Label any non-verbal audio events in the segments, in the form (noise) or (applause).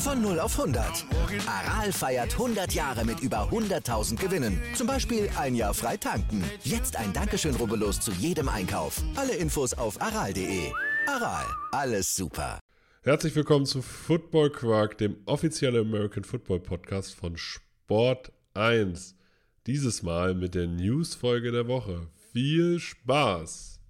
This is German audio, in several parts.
Von 0 auf 100. Aral feiert 100 Jahre mit über 100.000 Gewinnen. Zum Beispiel ein Jahr frei tanken. Jetzt ein Dankeschön, rubbellos zu jedem Einkauf. Alle Infos auf aral.de. Aral, alles super. Herzlich willkommen zu Football Quark, dem offiziellen American Football Podcast von Sport 1. Dieses Mal mit der News-Folge der Woche. Viel Spaß!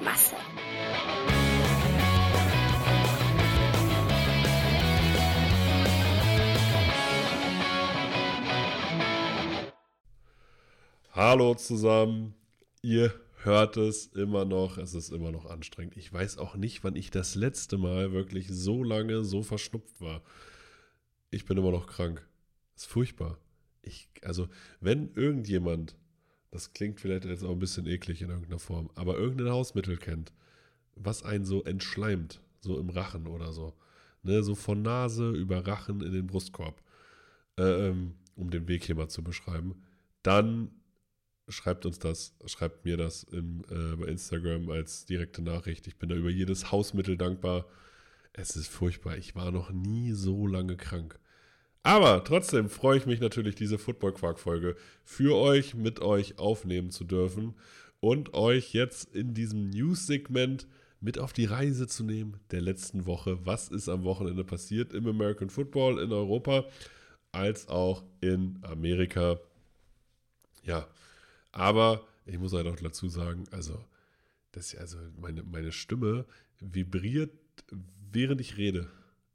Masse. Hallo zusammen, ihr hört es immer noch, es ist immer noch anstrengend. Ich weiß auch nicht, wann ich das letzte Mal wirklich so lange so verschnupft war. Ich bin immer noch krank. ist furchtbar. Ich, also, wenn irgendjemand, das klingt vielleicht jetzt auch ein bisschen eklig in irgendeiner Form, aber irgendein Hausmittel kennt, was einen so entschleimt, so im Rachen oder so, ne, so von Nase über Rachen in den Brustkorb, ähm, um den Weg hier mal zu beschreiben, dann schreibt uns das, schreibt mir das im, äh, bei Instagram als direkte Nachricht. Ich bin da über jedes Hausmittel dankbar. Es ist furchtbar. Ich war noch nie so lange krank. Aber trotzdem freue ich mich natürlich, diese Football Quark Folge für euch, mit euch aufnehmen zu dürfen und euch jetzt in diesem News-Segment mit auf die Reise zu nehmen der letzten Woche. Was ist am Wochenende passiert im American Football in Europa als auch in Amerika? Ja, aber ich muss halt auch dazu sagen, also, das, also meine, meine Stimme vibriert, während ich rede.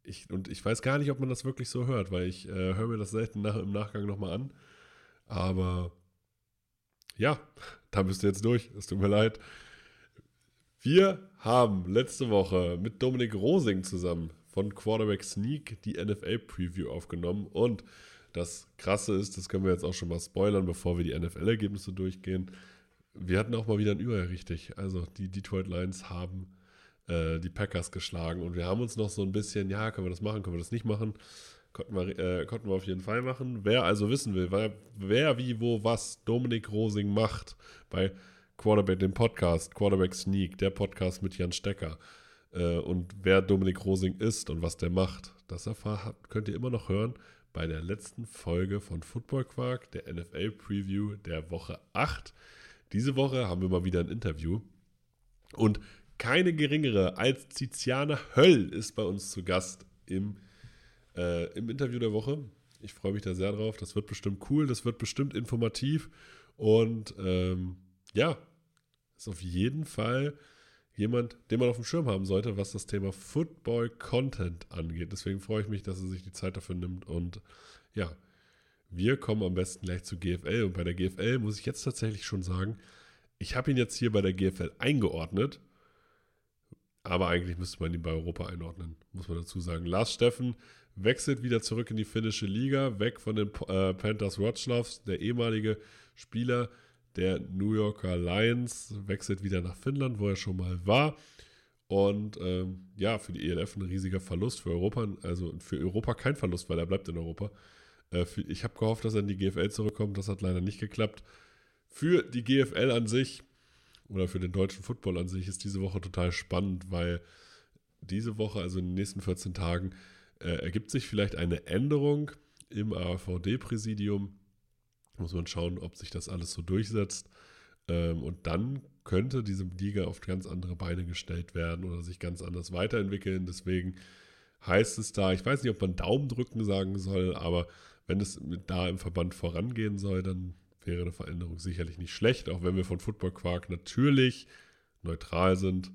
Ich, und ich weiß gar nicht, ob man das wirklich so hört, weil ich äh, höre mir das selten nach, im Nachgang nochmal an. Aber ja, da bist du jetzt durch. Es tut mir leid. Wir haben letzte Woche mit Dominik Rosing zusammen von Quarterback Sneak die NFL-Preview aufgenommen und das Krasse ist, das können wir jetzt auch schon mal spoilern, bevor wir die NFL-Ergebnisse durchgehen. Wir hatten auch mal wieder ein Über richtig. Also die Detroit Lions haben äh, die Packers geschlagen und wir haben uns noch so ein bisschen, ja, können wir das machen, können wir das nicht machen? Konnten wir, äh, konnten wir auf jeden Fall machen. Wer also wissen will, wer, wer wie, wo, was Dominik Rosing macht bei Quarterback, dem Podcast, Quarterback Sneak, der Podcast mit Jan Stecker äh, und wer Dominik Rosing ist und was der macht, das erfahren, könnt ihr immer noch hören bei der letzten Folge von Football Quark, der NFL Preview der Woche 8. Diese Woche haben wir mal wieder ein Interview und keine geringere als Tiziana Höll ist bei uns zu Gast im, äh, im Interview der Woche. Ich freue mich da sehr drauf. Das wird bestimmt cool, das wird bestimmt informativ und ähm, ja, ist auf jeden Fall jemand, den man auf dem Schirm haben sollte, was das Thema Football Content angeht. Deswegen freue ich mich, dass er sich die Zeit dafür nimmt. Und ja, wir kommen am besten gleich zu GFL. Und bei der GFL muss ich jetzt tatsächlich schon sagen, ich habe ihn jetzt hier bei der GFL eingeordnet. Aber eigentlich müsste man ihn bei Europa einordnen, muss man dazu sagen. Lars Steffen wechselt wieder zurück in die finnische Liga, weg von den äh, Panthers Wroclaws, der ehemalige Spieler, der New Yorker Lions wechselt wieder nach Finnland, wo er schon mal war. Und ähm, ja, für die ELF ein riesiger Verlust, für Europa, also für Europa kein Verlust, weil er bleibt in Europa. Äh, ich habe gehofft, dass er in die GFL zurückkommt, das hat leider nicht geklappt. Für die GFL an sich oder für den deutschen Football an sich ist diese Woche total spannend, weil diese Woche, also in den nächsten 14 Tagen, äh, ergibt sich vielleicht eine Änderung im AVD-Präsidium muss man schauen, ob sich das alles so durchsetzt. Ähm, und dann könnte diese Liga auf ganz andere Beine gestellt werden oder sich ganz anders weiterentwickeln. Deswegen heißt es da, ich weiß nicht, ob man Daumen drücken sagen soll, aber wenn es da im Verband vorangehen soll, dann wäre eine Veränderung sicherlich nicht schlecht, auch wenn wir von Football Quark natürlich neutral sind.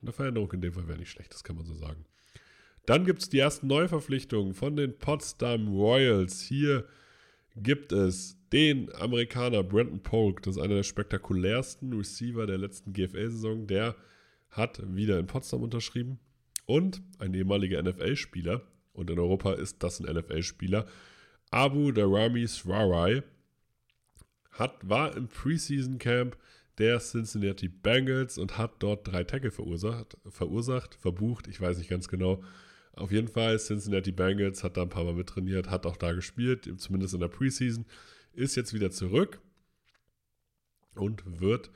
Eine Veränderung in dem Fall wäre nicht schlecht, das kann man so sagen. Dann gibt es die ersten Neuverpflichtungen von den Potsdam Royals. Hier gibt es den Amerikaner Brandon Polk. Das ist einer der spektakulärsten Receiver der letzten GFL-Saison. Der hat wieder in Potsdam unterschrieben. Und ein ehemaliger NFL-Spieler. Und in Europa ist das ein NFL-Spieler. Abu Darami Swarai hat, war im Preseason Camp der Cincinnati Bengals und hat dort drei Tackle verursacht, verursacht, verbucht, ich weiß nicht ganz genau. Auf jeden Fall, Cincinnati Bengals hat da ein paar Mal mittrainiert, hat auch da gespielt, zumindest in der Preseason, ist jetzt wieder zurück und wird,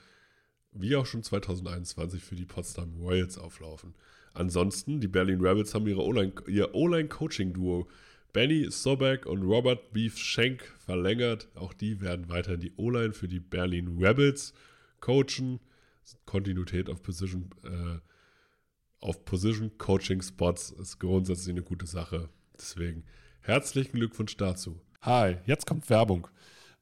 wie auch schon 2021, für die Potsdam Royals auflaufen. Ansonsten, die Berlin Rebels haben ihre ihr O-Line-Coaching-Duo Benny Sobek und Robert Beef Schenk verlängert. Auch die werden weiterhin die O-Line für die Berlin Rebels coachen. Kontinuität auf Position, äh, auf Position Coaching Spots ist grundsätzlich eine gute Sache. Deswegen herzlichen Glückwunsch dazu. Hi, jetzt kommt Werbung.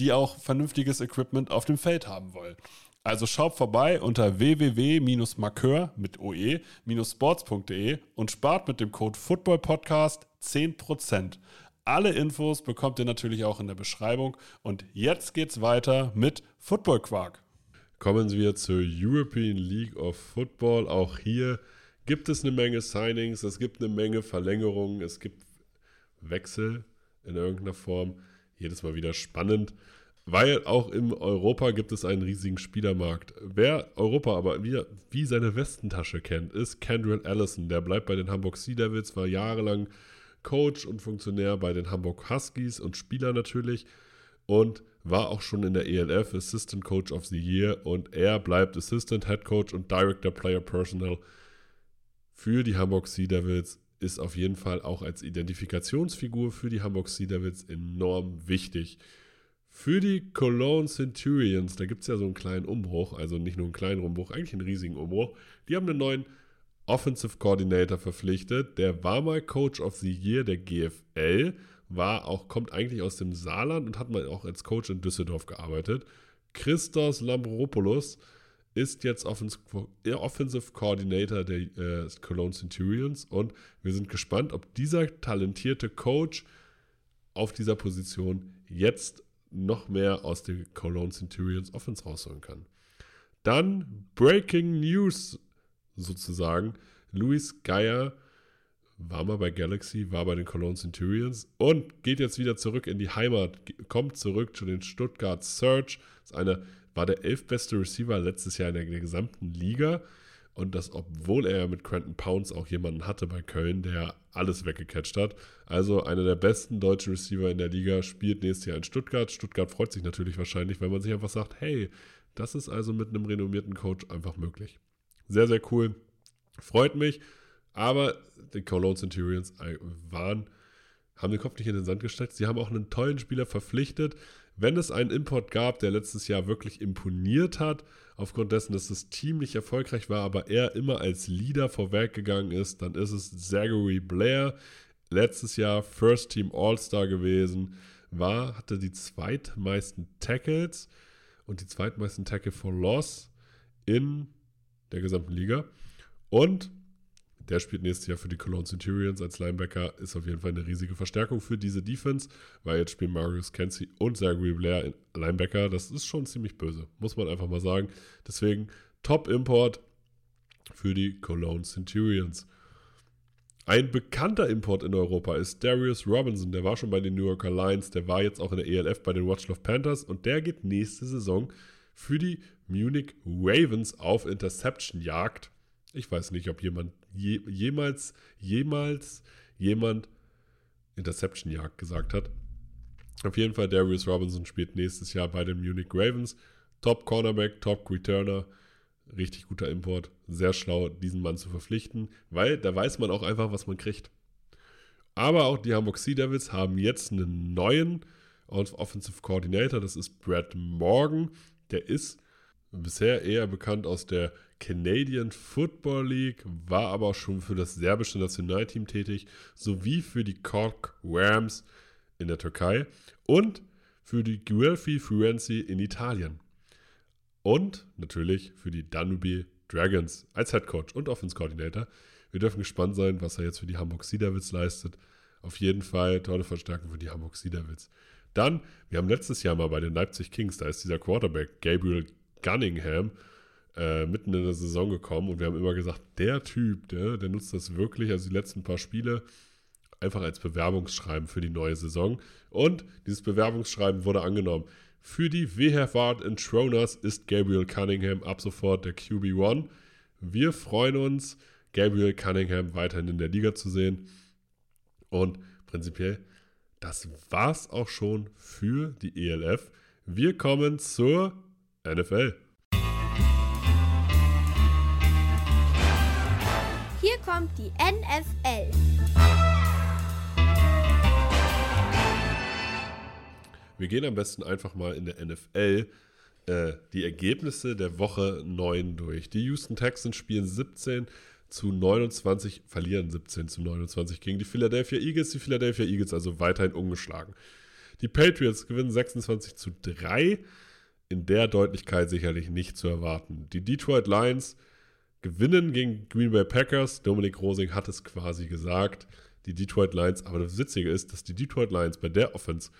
die auch vernünftiges Equipment auf dem Feld haben wollen. Also schaut vorbei unter www-markeur mit oe-sports.de und spart mit dem Code FOOTBALLPODCAST 10%. Alle Infos bekommt ihr natürlich auch in der Beschreibung. Und jetzt geht's weiter mit Football Quark. Kommen wir zur European League of Football. Auch hier gibt es eine Menge Signings, es gibt eine Menge Verlängerungen, es gibt Wechsel in irgendeiner Form jedes Mal wieder spannend, weil auch in Europa gibt es einen riesigen Spielermarkt. Wer Europa aber wie, wie seine Westentasche kennt, ist Kendrick Allison. Der bleibt bei den Hamburg Sea Devils, war jahrelang Coach und Funktionär bei den Hamburg Huskies und Spieler natürlich und war auch schon in der ELF Assistant Coach of the Year und er bleibt Assistant Head Coach und Director Player Personnel für die Hamburg Sea Devils ist auf jeden Fall auch als Identifikationsfigur für die Hamburg Sea Devils enorm wichtig. Für die Cologne Centurions, da gibt es ja so einen kleinen Umbruch, also nicht nur einen kleinen Umbruch, eigentlich einen riesigen Umbruch. Die haben einen neuen Offensive Coordinator verpflichtet. Der war mal Coach of the Year der GFL, war auch, kommt eigentlich aus dem Saarland und hat mal auch als Coach in Düsseldorf gearbeitet. Christos Lambropoulos ist jetzt Offensive Coordinator der äh, Cologne Centurions und wir sind gespannt, ob dieser talentierte Coach auf dieser Position jetzt noch mehr aus der Cologne Centurions Offense rausholen kann. Dann Breaking News sozusagen. Luis Geier war mal bei Galaxy, war bei den Cologne Centurions und geht jetzt wieder zurück in die Heimat, kommt zurück zu den Stuttgart Search. Das ist eine war der elfbeste Receiver letztes Jahr in der, der gesamten Liga. Und das, obwohl er mit Quentin Pounds auch jemanden hatte bei Köln, der alles weggecatcht hat. Also einer der besten deutschen Receiver in der Liga, spielt nächstes Jahr in Stuttgart. Stuttgart freut sich natürlich wahrscheinlich, weil man sich einfach sagt, hey, das ist also mit einem renommierten Coach einfach möglich. Sehr, sehr cool. Freut mich. Aber die Cologne Centurions waren, haben den Kopf nicht in den Sand gesteckt. Sie haben auch einen tollen Spieler verpflichtet wenn es einen Import gab, der letztes Jahr wirklich imponiert hat, aufgrund dessen, dass das Team nicht erfolgreich war, aber er immer als Leader vorweggegangen ist, dann ist es Zachary Blair. Letztes Jahr First Team All-Star gewesen, war, hatte die zweitmeisten Tackles und die zweitmeisten Tackle for Loss in der gesamten Liga. Und der spielt nächstes Jahr für die Cologne Centurions als Linebacker. Ist auf jeden Fall eine riesige Verstärkung für diese Defense, weil jetzt spielen Marius Kenzie und Zachary Blair in Linebacker. Das ist schon ziemlich böse, muss man einfach mal sagen. Deswegen Top-Import für die Cologne Centurions. Ein bekannter Import in Europa ist Darius Robinson. Der war schon bei den New Yorker Lions, der war jetzt auch in der ELF bei den Watchlove Panthers und der geht nächste Saison für die Munich Ravens auf Interception-Jagd. Ich weiß nicht, ob jemand je, jemals, jemals jemand Interception-Jagd gesagt hat. Auf jeden Fall, Darius Robinson spielt nächstes Jahr bei den Munich Ravens. Top Cornerback, Top Returner. Richtig guter Import. Sehr schlau, diesen Mann zu verpflichten, weil da weiß man auch einfach, was man kriegt. Aber auch die Hamburg Sea Devils haben jetzt einen neuen Offensive Coordinator, das ist Brad Morgan. Der ist bisher eher bekannt aus der Canadian Football League, war aber auch schon für das serbische Nationalteam tätig, sowie für die Cork Rams in der Türkei und für die Guelfi Firenze in Italien. Und natürlich für die Danube Dragons als Head Coach und Offense Coordinator. Wir dürfen gespannt sein, was er jetzt für die Hamburg Devils leistet. Auf jeden Fall tolle Verstärkung für die Hamburg Devils. Dann, wir haben letztes Jahr mal bei den Leipzig Kings, da ist dieser Quarterback Gabriel Gunningham äh, mitten in der Saison gekommen und wir haben immer gesagt, der Typ, der, der nutzt das wirklich, also die letzten paar Spiele, einfach als Bewerbungsschreiben für die neue Saison. Und dieses Bewerbungsschreiben wurde angenommen. Für die WHF in Troners ist Gabriel Cunningham ab sofort der QB1. Wir freuen uns, Gabriel Cunningham weiterhin in der Liga zu sehen. Und prinzipiell, das war's auch schon für die ELF. Wir kommen zur NFL. Hier kommt die NFL. Wir gehen am besten einfach mal in der NFL äh, die Ergebnisse der Woche 9 durch. Die Houston Texans spielen 17 zu 29, verlieren 17 zu 29 gegen die Philadelphia Eagles. Die Philadelphia Eagles also weiterhin ungeschlagen. Die Patriots gewinnen 26 zu 3. In der Deutlichkeit sicherlich nicht zu erwarten. Die Detroit Lions gewinnen gegen Green Bay Packers. Dominik Rosing hat es quasi gesagt. Die Detroit Lions, aber das Witzige ist, dass die Detroit Lions bei der Offense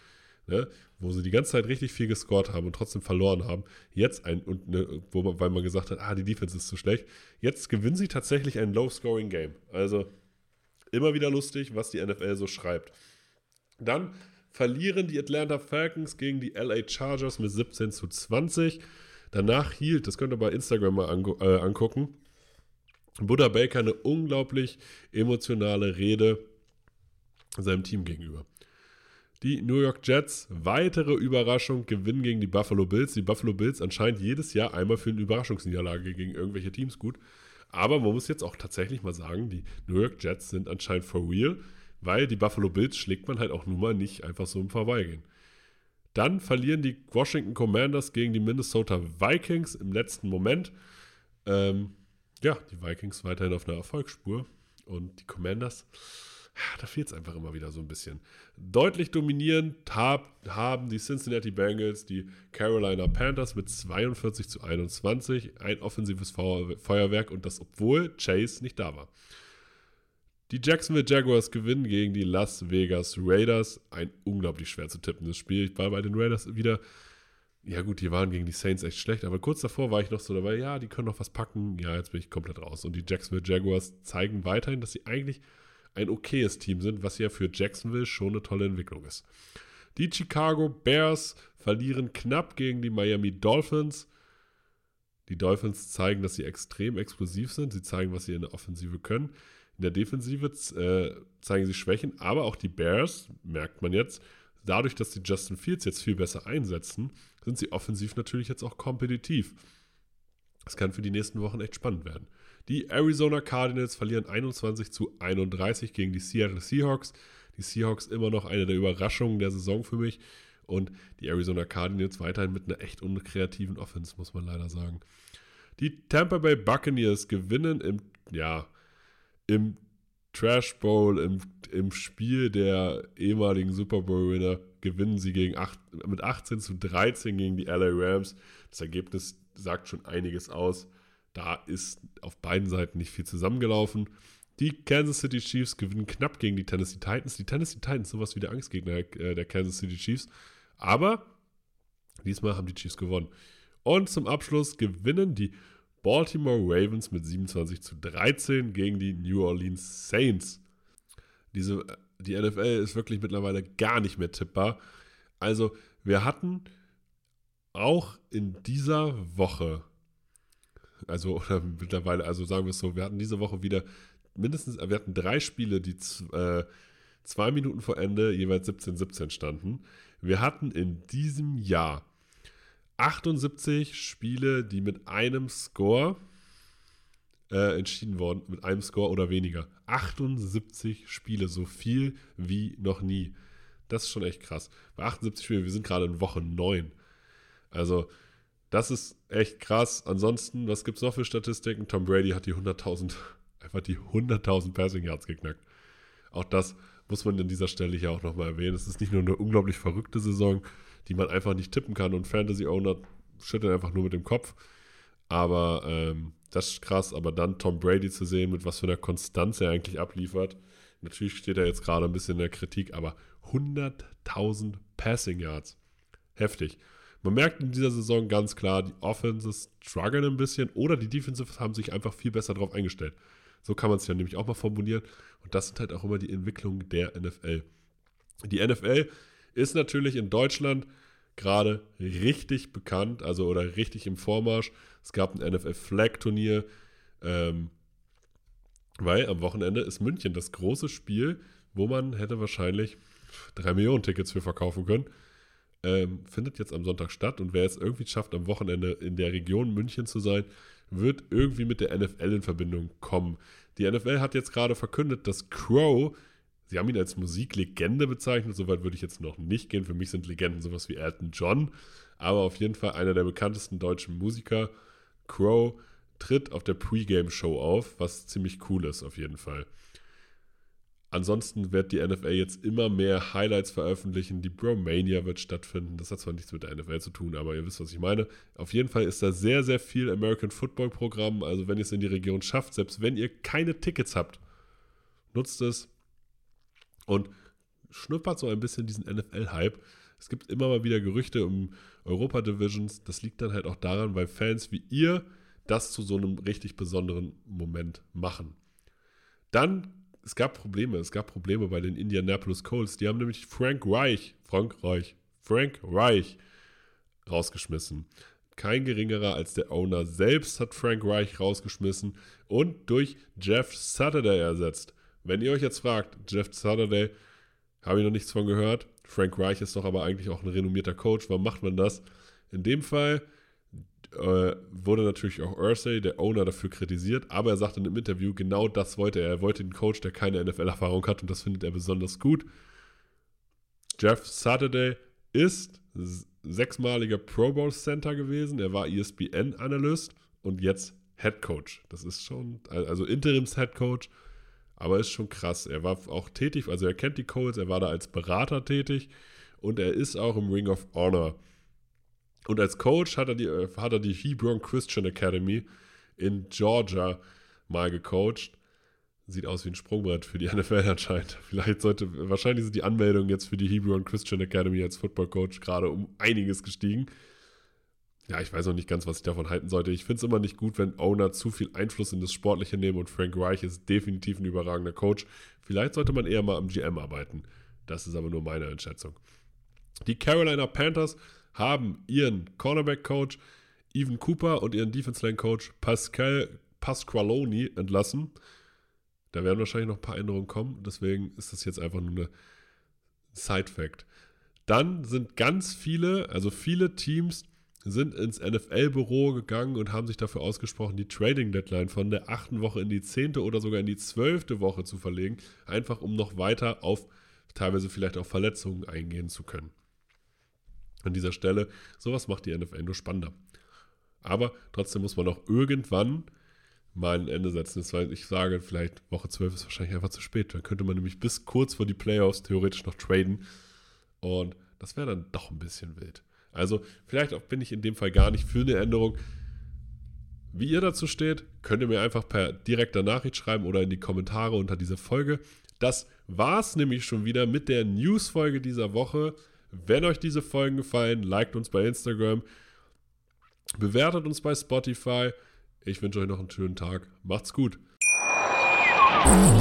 ne, wo sie die ganze Zeit richtig viel gescored haben und trotzdem verloren haben, jetzt ein, und, ne, wo man, weil man gesagt hat, ah, die Defense ist zu schlecht, jetzt gewinnen sie tatsächlich ein Low-Scoring-Game. Also immer wieder lustig, was die NFL so schreibt. Dann verlieren die Atlanta Falcons gegen die LA Chargers mit 17 zu 20. Danach hielt, das könnt ihr bei Instagram mal äh, angucken, Buddha Baker eine unglaublich emotionale Rede seinem Team gegenüber. Die New York Jets, weitere Überraschung, gewinnen gegen die Buffalo Bills. Die Buffalo Bills anscheinend jedes Jahr einmal für eine Überraschungsniederlage gegen irgendwelche Teams gut. Aber man muss jetzt auch tatsächlich mal sagen, die New York Jets sind anscheinend for real, weil die Buffalo Bills schlägt man halt auch nun mal nicht einfach so im Vorbeigehen. Dann verlieren die Washington Commanders gegen die Minnesota Vikings im letzten Moment. Ähm, ja, die Vikings weiterhin auf einer Erfolgsspur und die Commanders da fehlt es einfach immer wieder so ein bisschen. Deutlich dominierend hab, haben die Cincinnati Bengals die Carolina Panthers mit 42 zu 21. Ein offensives Feuerwerk und das, obwohl Chase nicht da war. Die Jacksonville Jaguars gewinnen gegen die Las Vegas Raiders. Ein unglaublich schwer zu tippendes Spiel. Ich war bei den Raiders wieder. Ja, gut, die waren gegen die Saints echt schlecht, aber kurz davor war ich noch so dabei, ja, die können noch was packen. Ja, jetzt bin ich komplett raus. Und die Jacksonville Jaguars zeigen weiterhin, dass sie eigentlich ein okayes Team sind, was ja für Jacksonville schon eine tolle Entwicklung ist. Die Chicago Bears verlieren knapp gegen die Miami Dolphins. Die Dolphins zeigen, dass sie extrem explosiv sind. Sie zeigen, was sie in der Offensive können. In der Defensive äh, zeigen sie Schwächen, aber auch die Bears, merkt man jetzt, dadurch, dass die Justin Fields jetzt viel besser einsetzen, sind sie offensiv natürlich jetzt auch kompetitiv. Das kann für die nächsten Wochen echt spannend werden. Die Arizona Cardinals verlieren 21 zu 31 gegen die Seattle Seahawks. Die Seahawks immer noch eine der Überraschungen der Saison für mich. Und die Arizona Cardinals weiterhin mit einer echt unkreativen Offense, muss man leider sagen. Die Tampa Bay Buccaneers gewinnen im, ja, im Trash Bowl, im, im Spiel der ehemaligen Super Bowl-Winner, gewinnen sie gegen acht, mit 18 zu 13 gegen die LA Rams. Das Ergebnis sagt schon einiges aus. Da ist auf beiden Seiten nicht viel zusammengelaufen. Die Kansas City Chiefs gewinnen knapp gegen die Tennessee Titans. Die Tennessee Titans sowas wie der Angstgegner äh, der Kansas City Chiefs. Aber diesmal haben die Chiefs gewonnen. Und zum Abschluss gewinnen die Baltimore Ravens mit 27 zu 13 gegen die New Orleans Saints. Diese, die NFL ist wirklich mittlerweile gar nicht mehr tippbar. Also, wir hatten auch in dieser Woche also oder mittlerweile, also sagen wir es so, wir hatten diese Woche wieder mindestens, wir hatten drei Spiele, die äh, zwei Minuten vor Ende jeweils 17-17 standen. Wir hatten in diesem Jahr 78 Spiele, die mit einem Score äh, entschieden worden mit einem Score oder weniger. 78 Spiele, so viel wie noch nie. Das ist schon echt krass. Bei 78 Spielen, wir sind gerade in Woche 9. Also, das ist echt krass. Ansonsten, was gibt es noch für Statistiken? Tom Brady hat die 100.000, (laughs) einfach die 100.000 Passing Yards geknackt. Auch das muss man an dieser Stelle hier auch nochmal erwähnen. Es ist nicht nur eine unglaublich verrückte Saison, die man einfach nicht tippen kann und Fantasy-Owner schütteln einfach nur mit dem Kopf. Aber ähm, das ist krass. Aber dann Tom Brady zu sehen, mit was für einer Konstanz er eigentlich abliefert. Natürlich steht er jetzt gerade ein bisschen in der Kritik, aber 100.000 Passing Yards. Heftig. Man merkt in dieser Saison ganz klar, die Offenses strugglen ein bisschen oder die Defensives haben sich einfach viel besser darauf eingestellt. So kann man es ja nämlich auch mal formulieren. Und das sind halt auch immer die Entwicklungen der NFL. Die NFL ist natürlich in Deutschland gerade richtig bekannt, also oder richtig im Vormarsch. Es gab ein NFL Flag Turnier, ähm, weil am Wochenende ist München das große Spiel, wo man hätte wahrscheinlich drei Millionen Tickets für verkaufen können. Ähm, findet jetzt am Sonntag statt und wer es irgendwie schafft, am Wochenende in der Region München zu sein, wird irgendwie mit der NFL in Verbindung kommen. Die NFL hat jetzt gerade verkündet, dass Crow, sie haben ihn als Musiklegende bezeichnet, soweit würde ich jetzt noch nicht gehen. Für mich sind Legenden sowas wie Elton John, aber auf jeden Fall einer der bekanntesten deutschen Musiker. Crow tritt auf der Pre-Game-Show auf, was ziemlich cool ist, auf jeden Fall. Ansonsten wird die NFL jetzt immer mehr Highlights veröffentlichen. Die Bromania wird stattfinden. Das hat zwar nichts mit der NFL zu tun, aber ihr wisst, was ich meine. Auf jeden Fall ist da sehr, sehr viel American Football Programm. Also wenn ihr es in die Region schafft, selbst wenn ihr keine Tickets habt, nutzt es und schnuppert so ein bisschen diesen NFL-Hype. Es gibt immer mal wieder Gerüchte um Europa-Divisions. Das liegt dann halt auch daran, weil Fans wie ihr das zu so einem richtig besonderen Moment machen. Dann es gab Probleme. Es gab Probleme bei den Indianapolis Colts. Die haben nämlich Frank Reich, Frank Reich, Frank Reich rausgeschmissen. Kein geringerer als der Owner selbst hat Frank Reich rausgeschmissen und durch Jeff Saturday ersetzt. Wenn ihr euch jetzt fragt, Jeff Saturday, habe ich noch nichts von gehört. Frank Reich ist doch aber eigentlich auch ein renommierter Coach. Warum macht man das? In dem Fall äh, wurde natürlich auch Ursay, der Owner, dafür kritisiert, aber er sagte in einem Interview, genau das wollte er. Er wollte einen Coach, der keine NFL-Erfahrung hat und das findet er besonders gut. Jeff Saturday ist sechsmaliger Pro Bowl Center gewesen. Er war ESPN-Analyst und jetzt Head Coach. Das ist schon, also Interims-Head Coach, aber ist schon krass. Er war auch tätig, also er kennt die Colts, er war da als Berater tätig und er ist auch im Ring of Honor und als Coach hat er die, äh, hat er die Hebron Christian Academy in Georgia mal gecoacht. Sieht aus wie ein Sprungbrett für die (laughs) NFL anscheinend. Vielleicht sollte, wahrscheinlich sind die Anmeldungen jetzt für die Hebron Christian Academy als Football Coach gerade um einiges gestiegen. Ja, ich weiß noch nicht ganz, was ich davon halten sollte. Ich finde es immer nicht gut, wenn Owner zu viel Einfluss in das Sportliche nehmen und Frank Reich ist definitiv ein überragender Coach. Vielleicht sollte man eher mal am GM arbeiten. Das ist aber nur meine Einschätzung. Die Carolina Panthers haben ihren Cornerback-Coach Evan Cooper und ihren Defense-Line-Coach Pascal Pasqualoni entlassen. Da werden wahrscheinlich noch ein paar Änderungen kommen, deswegen ist das jetzt einfach nur eine Side-Fact. Dann sind ganz viele, also viele Teams sind ins NFL-Büro gegangen und haben sich dafür ausgesprochen, die Trading-Deadline von der achten Woche in die zehnte oder sogar in die zwölfte Woche zu verlegen, einfach um noch weiter auf teilweise vielleicht auch Verletzungen eingehen zu können an dieser Stelle. Sowas macht die NFL nur spannender. Aber trotzdem muss man auch irgendwann mal ein Ende setzen. Das heißt, ich sage, vielleicht Woche 12 ist wahrscheinlich einfach zu spät. Dann könnte man nämlich bis kurz vor die Playoffs theoretisch noch traden. Und das wäre dann doch ein bisschen wild. Also, vielleicht auch bin ich in dem Fall gar nicht für eine Änderung. Wie ihr dazu steht, könnt ihr mir einfach per direkter Nachricht schreiben oder in die Kommentare unter dieser Folge. Das war es nämlich schon wieder mit der News-Folge dieser Woche. Wenn euch diese Folgen gefallen, liked uns bei Instagram, bewertet uns bei Spotify. Ich wünsche euch noch einen schönen Tag. Macht's gut.